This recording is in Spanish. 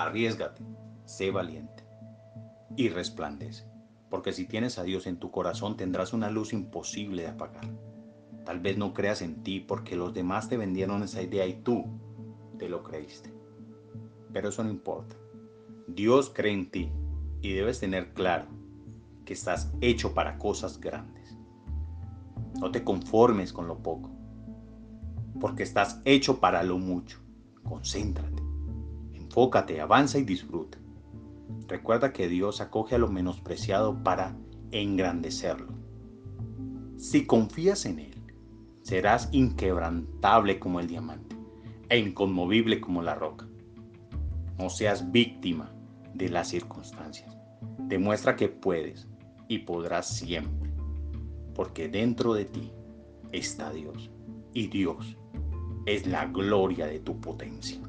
Arriesgate, sé valiente y resplandece, porque si tienes a Dios en tu corazón tendrás una luz imposible de apagar. Tal vez no creas en ti porque los demás te vendieron esa idea y tú te lo creíste. Pero eso no importa. Dios cree en ti y debes tener claro que estás hecho para cosas grandes. No te conformes con lo poco, porque estás hecho para lo mucho. Concéntrate, enfócate, avanza y disfruta. Recuerda que Dios acoge a lo menospreciado para engrandecerlo. Si confías en Él, serás inquebrantable como el diamante e inconmovible como la roca. No seas víctima de las circunstancias. Demuestra que puedes y podrás siempre, porque dentro de ti está Dios y Dios es la gloria de tu potencia.